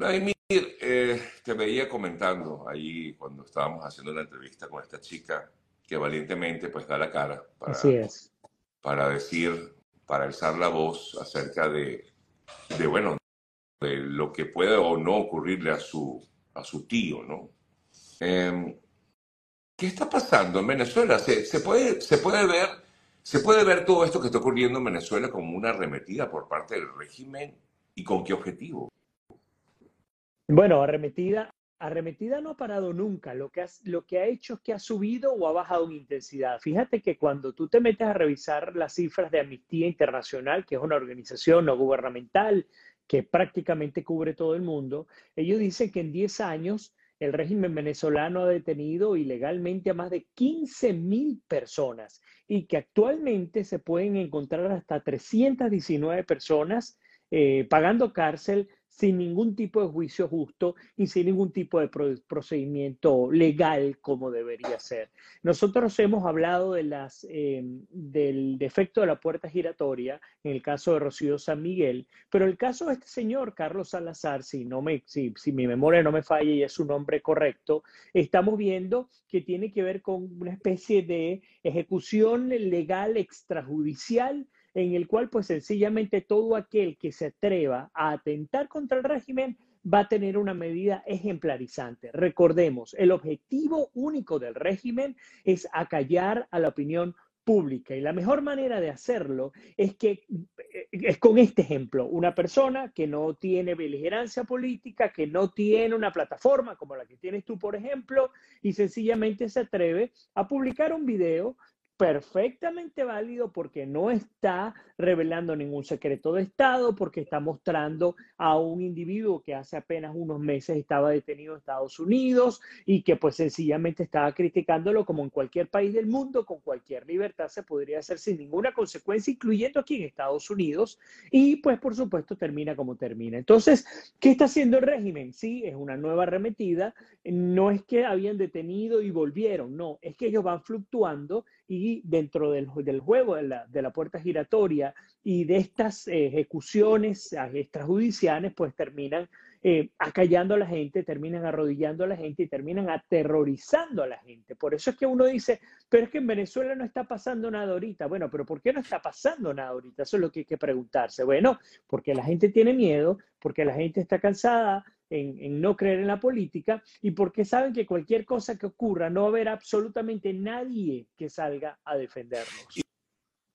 Vladimir, eh, te veía comentando ahí cuando estábamos haciendo una entrevista con esta chica que valientemente pues da la cara para, Así es. para decir, para alzar la voz acerca de, de, bueno, de lo que puede o no ocurrirle a su, a su tío, ¿no? Em, ¿Qué está pasando en Venezuela? ¿Se, se puede, se, puede ver, ¿Se puede ver todo esto que está ocurriendo en Venezuela como una arremetida por parte del régimen y con qué objetivo? Bueno, arremetida, arremetida no ha parado nunca. Lo que, ha, lo que ha hecho es que ha subido o ha bajado en intensidad. Fíjate que cuando tú te metes a revisar las cifras de Amnistía Internacional, que es una organización no gubernamental que prácticamente cubre todo el mundo, ellos dicen que en 10 años el régimen venezolano ha detenido ilegalmente a más de 15 mil personas y que actualmente se pueden encontrar hasta 319 personas eh, pagando cárcel sin ningún tipo de juicio justo y sin ningún tipo de procedimiento legal como debería ser. Nosotros hemos hablado eh, del defecto de la puerta giratoria en el caso de Rocío San Miguel, pero el caso de este señor, Carlos Salazar, si, no me, si, si mi memoria no me falla y es su nombre correcto, estamos viendo que tiene que ver con una especie de ejecución legal extrajudicial en el cual pues sencillamente todo aquel que se atreva a atentar contra el régimen va a tener una medida ejemplarizante. Recordemos, el objetivo único del régimen es acallar a la opinión pública y la mejor manera de hacerlo es que es con este ejemplo, una persona que no tiene beligerancia política, que no tiene una plataforma como la que tienes tú, por ejemplo, y sencillamente se atreve a publicar un video perfectamente válido porque no está revelando ningún secreto de Estado, porque está mostrando a un individuo que hace apenas unos meses estaba detenido en Estados Unidos y que pues sencillamente estaba criticándolo como en cualquier país del mundo, con cualquier libertad se podría hacer sin ninguna consecuencia, incluyendo aquí en Estados Unidos, y pues por supuesto termina como termina. Entonces, ¿qué está haciendo el régimen? Sí, es una nueva arremetida, no es que habían detenido y volvieron, no, es que ellos van fluctuando y dentro del, juego de la, de la, puerta giratoria y de estas ejecuciones extrajudiciales, pues terminan eh, acallando a la gente, terminan arrodillando a la gente y terminan aterrorizando a la gente. Por eso es que uno dice, pero es que en Venezuela no está pasando nada ahorita. Bueno, pero ¿por qué no está pasando nada ahorita? Eso es lo que hay que preguntarse. Bueno, porque la gente tiene miedo, porque la gente está cansada en, no creer en la política y porque saben que cualquier cosa que ocurra no va a haber absolutamente nadie que salga a defendernos.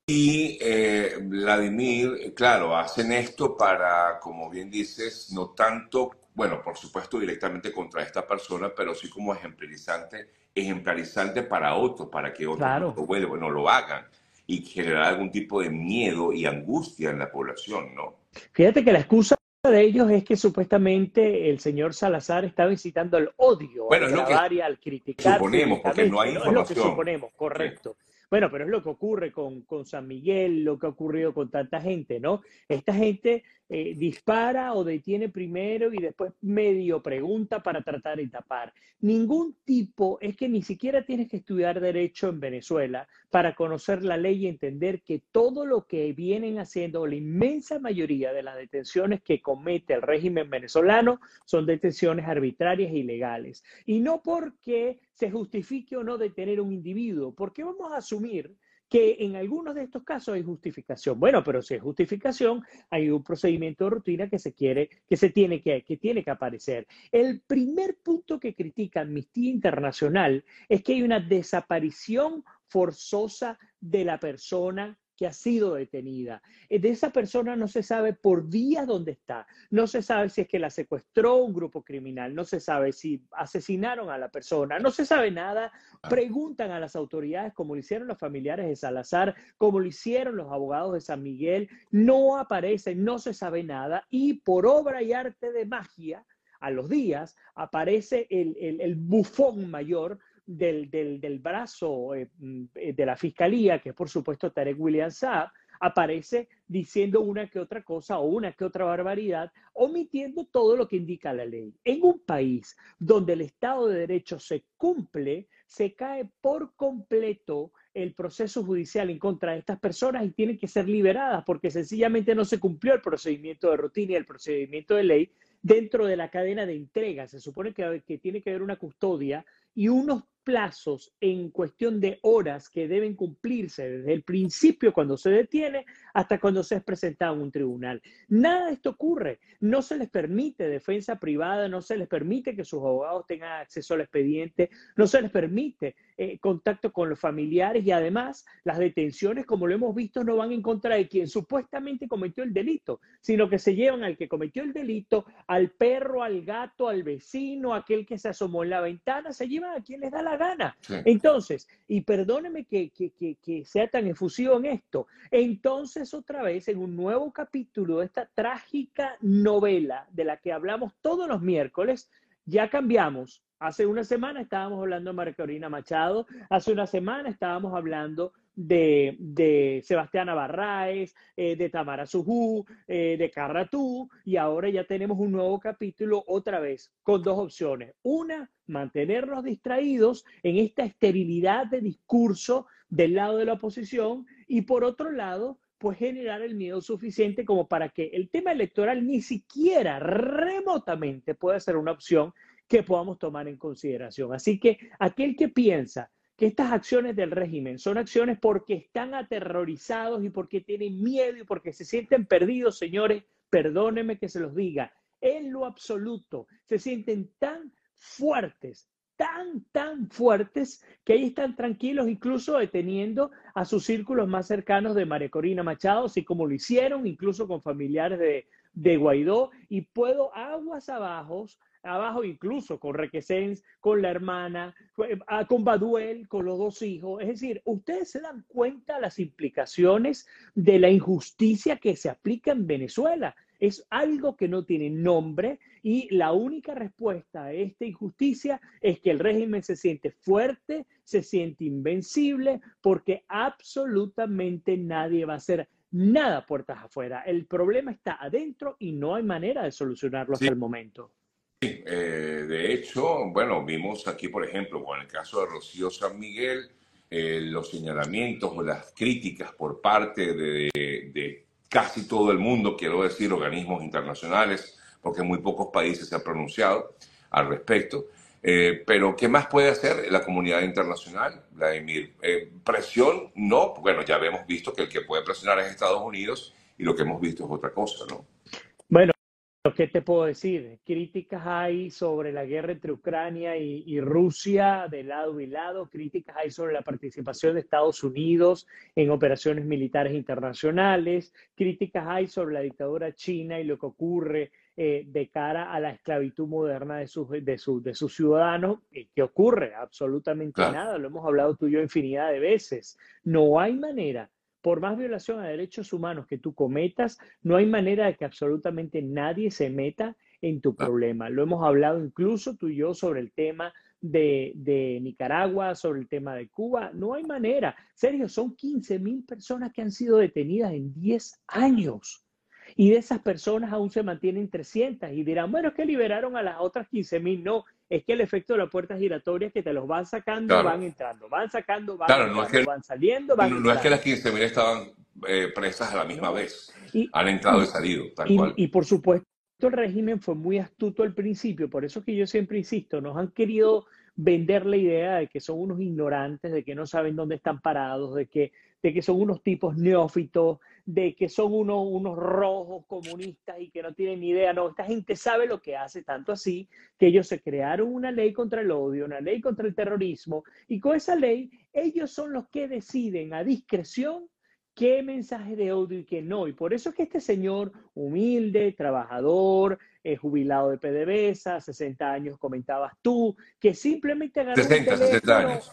Y eh, Vladimir, claro, hacen esto para, como bien dices, no tanto, bueno, por supuesto directamente contra esta persona, pero sí como ejemplarizante, ejemplarizante para otros, para que otros claro. no, bueno, no lo hagan y generar algún tipo de miedo y angustia en la población, ¿no? Fíjate que la excusa de ellos es que supuestamente el señor Salazar estaba incitando al odio, bueno, al es lo grabar que y al criticar. Suponemos, porque no hay información. Es lo que suponemos, correcto. Sí. Bueno, pero es lo que ocurre con, con, San Miguel, lo que ha ocurrido con tanta gente, ¿no? Esta gente eh, dispara o detiene primero y después medio pregunta para tratar de tapar. Ningún tipo, es que ni siquiera tienes que estudiar derecho en Venezuela para conocer la ley y entender que todo lo que vienen haciendo, la inmensa mayoría de las detenciones que comete el régimen venezolano son detenciones arbitrarias e ilegales. Y no porque se justifique o no detener a un individuo, porque vamos a asumir que en algunos de estos casos hay justificación. Bueno, pero si hay justificación, hay un procedimiento de rutina que se quiere, que se tiene que, que tiene que aparecer. El primer punto que critica Amnistía Internacional es que hay una desaparición forzosa de la persona que ha sido detenida. De esa persona no se sabe por días dónde está. No se sabe si es que la secuestró un grupo criminal. No se sabe si asesinaron a la persona. No se sabe nada. Preguntan a las autoridades como lo hicieron los familiares de Salazar, como lo hicieron los abogados de San Miguel. No aparece, no se sabe nada. Y por obra y arte de magia, a los días aparece el, el, el bufón mayor del, del, del brazo eh, de la fiscalía, que es por supuesto Tarek William Saab, aparece diciendo una que otra cosa o una que otra barbaridad, omitiendo todo lo que indica la ley. En un país donde el Estado de Derecho se cumple, se cae por completo el proceso judicial en contra de estas personas y tienen que ser liberadas porque sencillamente no se cumplió el procedimiento de rutina y el procedimiento de ley dentro de la cadena de entrega. Se supone que, que tiene que haber una custodia y unos plazos en cuestión de horas que deben cumplirse desde el principio cuando se detiene hasta cuando se es presentado en un tribunal. Nada de esto ocurre. No se les permite defensa privada, no se les permite que sus abogados tengan acceso al expediente, no se les permite eh, contacto con los familiares y además las detenciones, como lo hemos visto, no van en contra de quien supuestamente cometió el delito, sino que se llevan al que cometió el delito, al perro, al gato, al vecino, aquel que se asomó en la ventana, se llevan a quien les da la gana. Entonces, y perdóneme que, sea tan efusivo en esto, entonces otra vez en un nuevo capítulo de esta trágica novela de la que hablamos todos los miércoles, ya cambiamos. Hace una semana estábamos hablando de María Machado, hace una semana estábamos hablando de, de Sebastián Barraez, eh, de Tamara Sujú, eh, de Carratú, y ahora ya tenemos un nuevo capítulo otra vez con dos opciones. Una, mantenernos distraídos en esta esterilidad de discurso del lado de la oposición y por otro lado, pues generar el miedo suficiente como para que el tema electoral ni siquiera remotamente pueda ser una opción que podamos tomar en consideración. Así que aquel que piensa que estas acciones del régimen son acciones porque están aterrorizados y porque tienen miedo y porque se sienten perdidos, señores, perdónenme que se los diga, en lo absoluto, se sienten tan fuertes, tan, tan fuertes, que ahí están tranquilos, incluso deteniendo a sus círculos más cercanos de María Corina Machado, así como lo hicieron, incluso con familiares de, de Guaidó, y puedo aguas abajo abajo incluso con Requesens, con la hermana, ah, con Baduel, con los dos hijos. Es decir, ustedes se dan cuenta las implicaciones de la injusticia que se aplica en Venezuela. Es algo que no tiene nombre y la única respuesta a esta injusticia es que el régimen se siente fuerte, se siente invencible, porque absolutamente nadie va a hacer nada puertas afuera. El problema está adentro y no hay manera de solucionarlo hasta el momento. Eh, de hecho, bueno, vimos aquí, por ejemplo, con el caso de Rocío San Miguel, eh, los señalamientos o las críticas por parte de, casi todo el mundo, quiero decir, organismos internacionales, porque muy pocos países se han pronunciado al respecto. Eh, pero, ¿qué más puede hacer la comunidad internacional, Vladimir? presión, no. Bueno, ya hemos visto que el que puede presionar es Estados Unidos y lo que hemos visto es otra cosa, ¿no? ¿Qué te puedo decir? Críticas hay sobre la guerra entre Ucrania y, Rusia de lado y lado, críticas hay sobre la participación de Estados Unidos en operaciones militares internacionales, críticas hay sobre la dictadura china y lo que ocurre eh, de cara a la esclavitud moderna de sus, de de sus ciudadanos. ¿Qué ocurre? Absolutamente nada, lo hemos hablado tú y yo infinidad de veces. No hay manera por más violación a derechos humanos que tú cometas, no hay manera de que absolutamente nadie se meta en tu problema. Lo hemos hablado incluso tú y yo sobre el tema de, Nicaragua, sobre el tema de Cuba. No hay manera. Sergio, son 15 mil personas que han sido detenidas en 10 años. Y de esas personas aún se mantienen 300 y dirán, bueno, es que liberaron a las otras 15 mil. No, es que el efecto de la puerta giratoria es que te los van sacando, van entrando, van sacando, van, van saliendo, van No, es que las 15.000 estaban eh, presas a la misma vez, han entrado y, salido, tal y, cual. Y por supuesto el régimen fue muy astuto al principio, por eso que yo siempre insisto, nos han querido vender la idea de que son unos ignorantes, de que no saben dónde están parados, de que, de que son unos tipos neófitos, de que son unos, unos rojos comunistas y que no tienen ni idea. No, esta gente sabe lo que hace, tanto así que ellos se crearon una ley contra el odio, una ley contra el terrorismo, y con esa ley ellos son los que deciden a discreción qué mensaje de odio y qué no. Y por eso es que este señor humilde, trabajador, eh, jubilado de PDVSA, 60 años comentabas tú, que simplemente agarró 60, 60 años.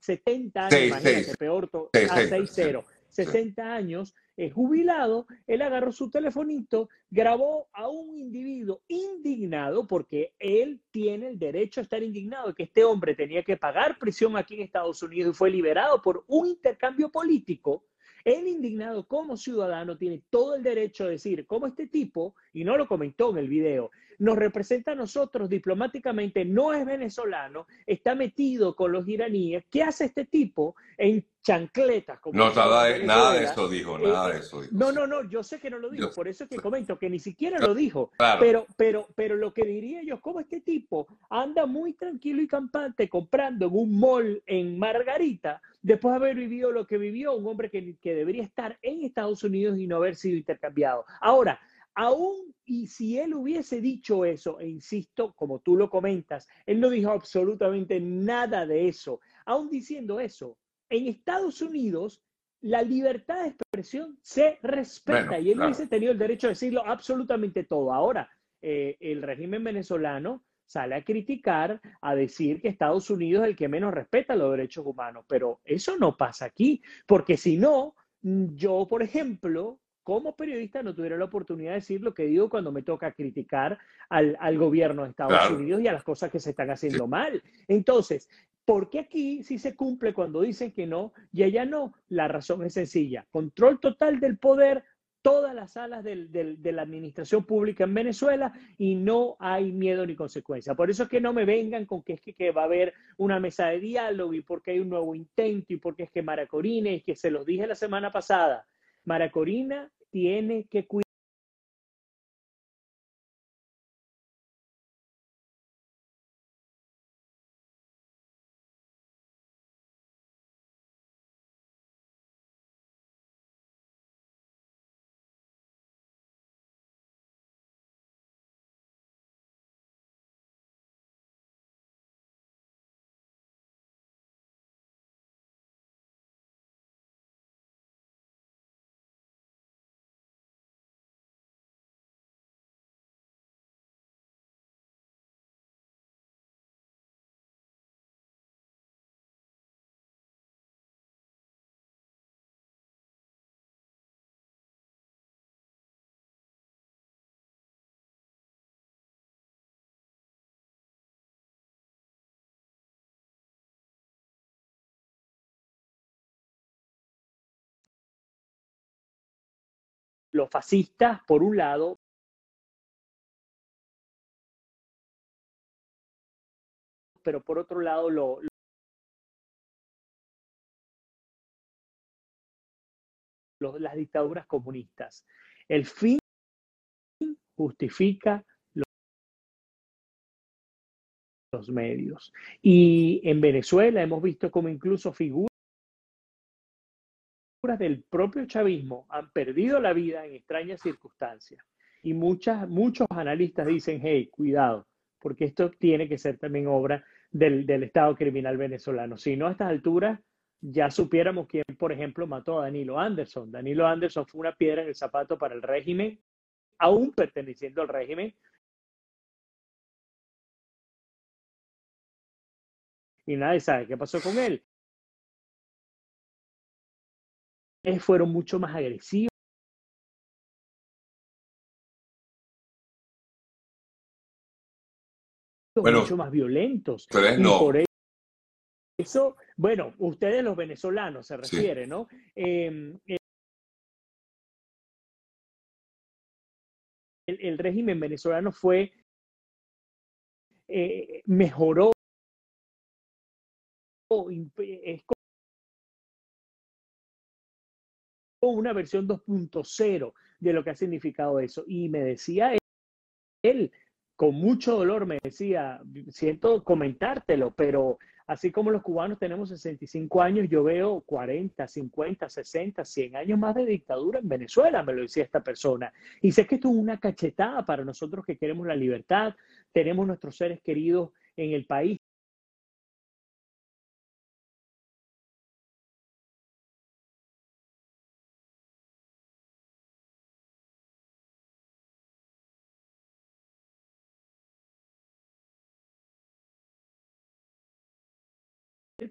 70 años, imagínate, peor, a 6-0. 60 años, es jubilado, él agarró su telefonito, grabó a un individuo indignado porque él tiene el derecho a estar indignado de que este hombre tenía que pagar prisión aquí en Estados Unidos y fue liberado por un intercambio político. El indignado como ciudadano tiene todo el derecho a decir cómo este tipo, y no lo comentó en el video, nos representa a nosotros diplomáticamente, no es venezolano, está metido con los iraníes. ¿Qué hace este tipo en chancletas? Como no, nada de, nada de, eso dijo, nada de eso No, no, no, yo sé que no lo dijo, por eso es que comento que ni siquiera lo dijo. Pero, pero, pero lo que diría yo, como este tipo anda muy tranquilo y campante comprando en un mall en Margarita, después de haber vivido lo que vivió un hombre que, que debería estar en Estados Unidos y no haber sido intercambiado. Ahora, aún y si él hubiese dicho eso, e insisto, como tú lo comentas, él no dijo absolutamente nada de eso. Aún diciendo eso, en Estados Unidos la libertad de expresión se respeta y él hubiese tenido el derecho a decirlo absolutamente todo. Ahora, eh, el régimen venezolano sale a criticar, a decir que Estados Unidos es el que menos respeta los derechos humanos, pero eso no pasa aquí, porque si no, yo, por ejemplo, como periodista no tuviera la oportunidad de decir lo que digo cuando me toca criticar al, gobierno de Estados Unidos y a las cosas que se están haciendo mal. Entonces, ¿por qué aquí sí se cumple cuando dicen que no y allá no? La razón es sencilla. Control total del poder, todas las salas de la administración pública en Venezuela y no hay miedo ni consecuencia. Por eso es que no me vengan con que es que, va a haber una mesa de diálogo y porque hay un nuevo intento y porque es que Maracorina, y que se los dije la semana pasada, Maracorina tiene que cuidar los fascistas, por un lado, pero por otro lado lo, las dictaduras comunistas. El fin justifica los medios. Y en Venezuela hemos visto como incluso figuras del propio chavismo han perdido la vida en extrañas circunstancias. Y muchas, muchos analistas dicen, hey, cuidado, porque esto tiene que ser también obra del, del Estado criminal venezolano. Si no, a estas alturas ya supiéramos quién, por ejemplo, mató a Danilo Anderson. Danilo Anderson fue una piedra en el zapato para el régimen, aún perteneciendo al régimen. Y nadie sabe qué pasó con él. Fueron mucho más agresivos. mucho más violentos. no. Por eso, bueno, ustedes los venezolanos se refiere, ¿no? Em, el, régimen venezolano fue, eh, mejoró, es una versión 2.0 de lo que ha significado eso. Y me decía él, con mucho dolor, me decía, siento comentártelo, pero así como los cubanos tenemos 65 años, yo veo 40, 50, 60, 100 años más de dictadura en Venezuela, me lo decía esta persona. Y sé que esto es una cachetada para nosotros que queremos la libertad, tenemos nuestros seres queridos en el país,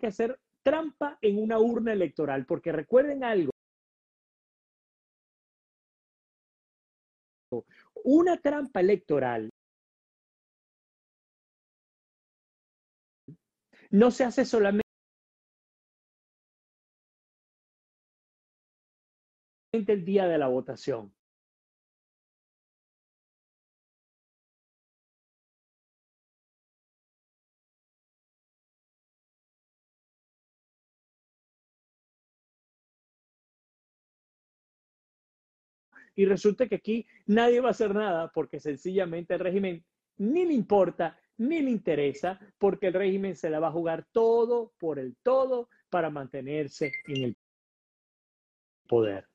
que hacer trampa en una urna electoral, porque recuerden algo. Una trampa electoral no se hace solamente el día de la votación. Y resulta que aquí nadie va a hacer nada porque sencillamente el régimen ni le importa, ni le interesa, porque el régimen se la va a jugar todo por el todo para mantenerse en el poder.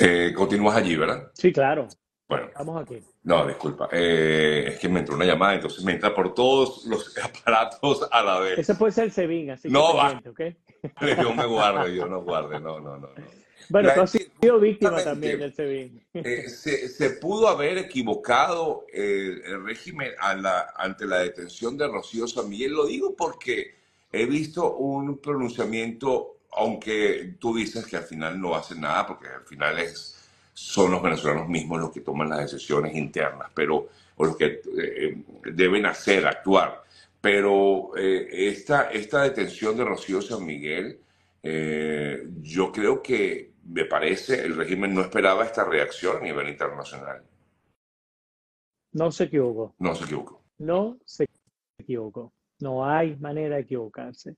Eh, continúas allí, ¿verdad? Sí, claro. Bueno, Estamos aquí. no, disculpa. Eh, es que me entró una llamada, entonces me entra por todos los aparatos a la vez. Ese puede ser el SEBIN, así que No, va. pendiente, ¿ok? Yo me guardo, yo no guarde, no, no, no. no. Bueno, La- tú has sido víctima también del SEBIN. Eh, se, se pudo haber equivocado eh, el régimen a la- ante la detención de Rocío San Miguel. Lo digo porque he visto un pronunciamiento, aunque tú dices que al final no hacen nada, porque al final es, son los venezolanos mismos los que toman las decisiones internas, pero o los que eh, deben hacer, actuar. Pero eh, esta, esta detención de Rocío San Miguel, eh, yo creo que, me parece, el régimen no esperaba esta reacción a nivel internacional. No se equivocó. No se equivocó. No se equivocó. No hay manera de equivocarse.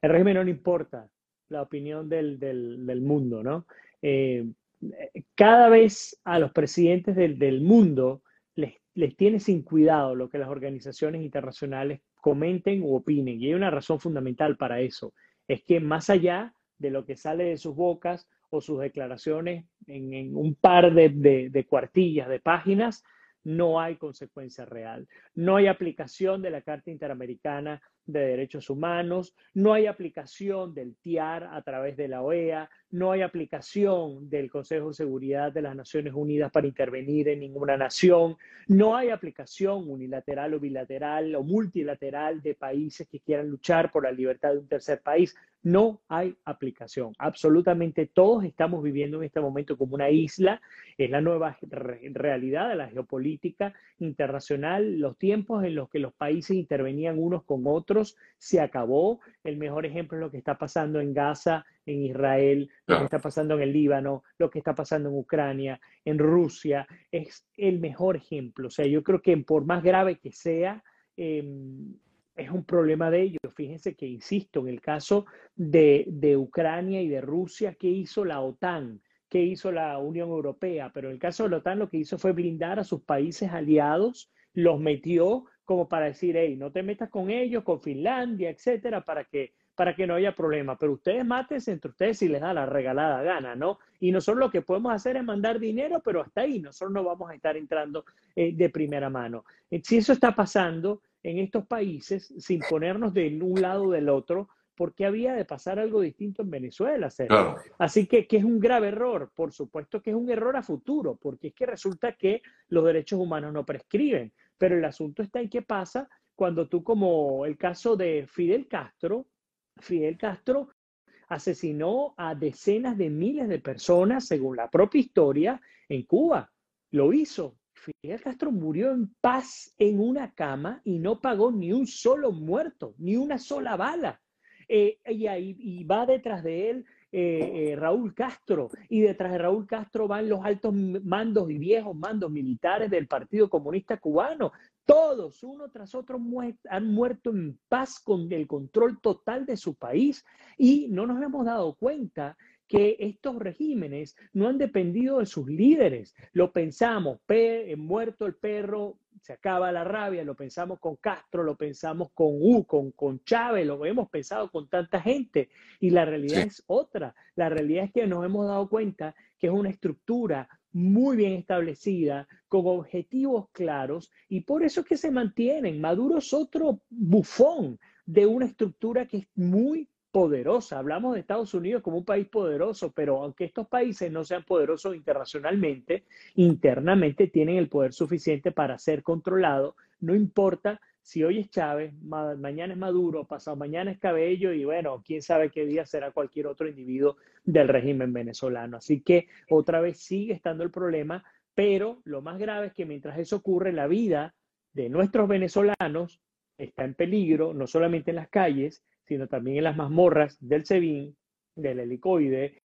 El régimen no le importa la opinión del, del- mundo, ¿no? Eh, cada vez a los presidentes del, del mundo les, les tiene sin cuidado lo que las organizaciones internacionales comenten u opinen. Y hay una razón fundamental para eso. Es que más allá de lo que sale de sus bocas o sus declaraciones en, en un par de, de- de cuartillas, de páginas, no hay consecuencia real. No hay aplicación de la Carta Interamericana de Derechos Humanos, no hay aplicación del TIAR a través de la OEA, no hay aplicación del Consejo de Seguridad de las Naciones Unidas para intervenir en ninguna nación, no hay aplicación unilateral o bilateral o multilateral de países que quieran luchar por la libertad de un tercer país. No hay aplicación. Absolutamente todos estamos viviendo en este momento como una isla. Es la nueva re- realidad de la geopolítica internacional. Los tiempos en los que los países intervenían unos con otros se acabó. El mejor ejemplo es lo que está pasando en Gaza, en Israel, lo que está pasando en el Líbano, lo que está pasando en Ucrania, en Rusia. Es el mejor ejemplo. O sea, yo creo que por más grave que sea, eh, es un problema de ellos. Fíjense que, insisto, en el caso de, de Ucrania y de Rusia, ¿qué hizo la OTAN? ¿Qué hizo la Unión Europea? Pero en el caso de la OTAN lo que hizo fue blindar a sus países aliados, los metió como para decir, hey, no te metas con ellos, con Finlandia, etcétera, para que, para que no haya problema. Pero ustedes mátense entre ustedes si les da la regalada gana, ¿no? Y nosotros lo que podemos hacer es mandar dinero, pero hasta ahí nosotros no vamos a estar entrando eh, de primera mano. Eh, Si eso está pasando en estos países, sin ponernos de un lado o del otro, ¿por qué había de pasar algo distinto en Venezuela? Claro. Así que, que es un grave error, por supuesto que es un error a futuro, porque es que resulta que los derechos humanos no prescriben, pero el asunto está en qué pasa cuando tú, como el caso de Fidel Castro, Fidel Castro asesinó a decenas de miles de personas, según la propia historia, en Cuba. Lo hizo. Fidel Castro murió en paz en una cama y no pagó ni un solo muerto, ni una sola bala. Eh, y, va detrás de él eh, eh, Raúl Castro, y detrás de Raúl Castro van los altos mandos y viejos mandos militares del Partido Comunista Cubano. Todos, uno tras otro, han muerto en paz con el control total de su país y no nos hemos dado cuenta que estos regímenes no han dependido de sus líderes. Lo pensamos, pe muerto el perro, se acaba la rabia, lo pensamos con Castro, lo pensamos con U, con, con Chávez, lo hemos pensado con tanta gente y la realidad Sí. es otra. La realidad es que nos hemos dado cuenta que es una estructura muy bien establecida, con objetivos claros y por eso es que se mantienen. Maduro es otro bufón de una estructura que es muy poderosa. Hablamos de Estados Unidos como un país poderoso, pero aunque estos países no sean poderosos internacionalmente, internamente tienen el poder suficiente para ser controlados. No importa si hoy es Chávez, ma mañana es Maduro, pasado mañana es Cabello y bueno, quién sabe qué día será cualquier otro individuo del régimen venezolano. Así que otra vez sigue estando el problema, pero lo más grave es que mientras eso ocurre, la vida de nuestros venezolanos está en peligro, no solamente en las calles, sino también en las mazmorras del SEBIN, del helicoide,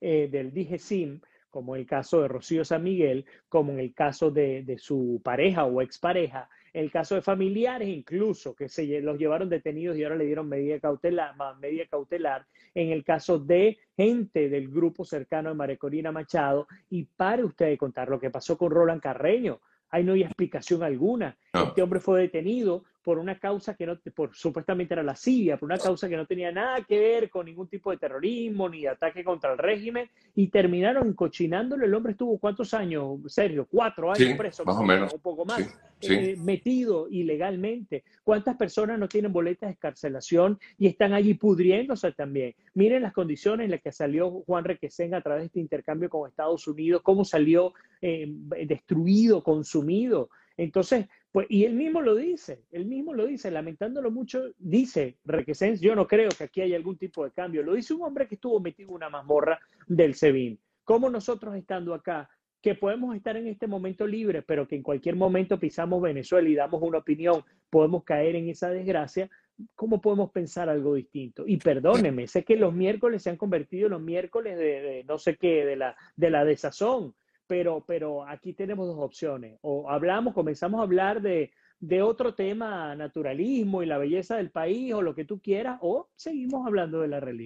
eh, del DGCIM, como en el caso de Rocío San Miguel, como en el caso de, de su pareja o expareja, en el caso de familiares incluso, que se los llevaron detenidos y ahora le dieron medida cautelar, medida cautelar, en el caso de gente del grupo cercano de María Corina Machado, y pare usted de contar lo que pasó con Roland Carreño, ahí no hay explicación alguna. Este hombre fue detenido por una causa que no, por, supuestamente era la Siria, por una causa que no tenía nada que ver con ningún tipo de terrorismo ni de ataque contra el régimen, y terminaron cochinándolo. El hombre estuvo cuántos años, Sergio, cuatro años preso, más o menos, un poco más, eh, metido ilegalmente. ¿Cuántas personas no tienen boletas de escarcelación y están allí pudriéndose también? Miren las condiciones en las que salió Juan Requesén a través de este intercambio con Estados Unidos, cómo salió eh, destruido, consumido. Entonces, pues, y él mismo lo dice, él mismo lo dice, lamentándolo mucho, dice Requesens, yo no creo que aquí haya algún tipo de cambio. Lo dice un hombre que estuvo metido en una mazmorra del SEBIN. Como nosotros estando acá, que podemos estar en este momento libres, pero que en cualquier momento pisamos Venezuela y damos una opinión, podemos caer en esa desgracia, ¿cómo podemos pensar algo distinto? Y perdóneme, sé que los miércoles se han convertido en los miércoles de, de no sé qué, de la, de la desazón, pero, pero aquí tenemos dos opciones. O hablamos, comenzamos a hablar de, de otro tema, naturalismo y la belleza del país o lo que tú quieras, o seguimos hablando de la realidad.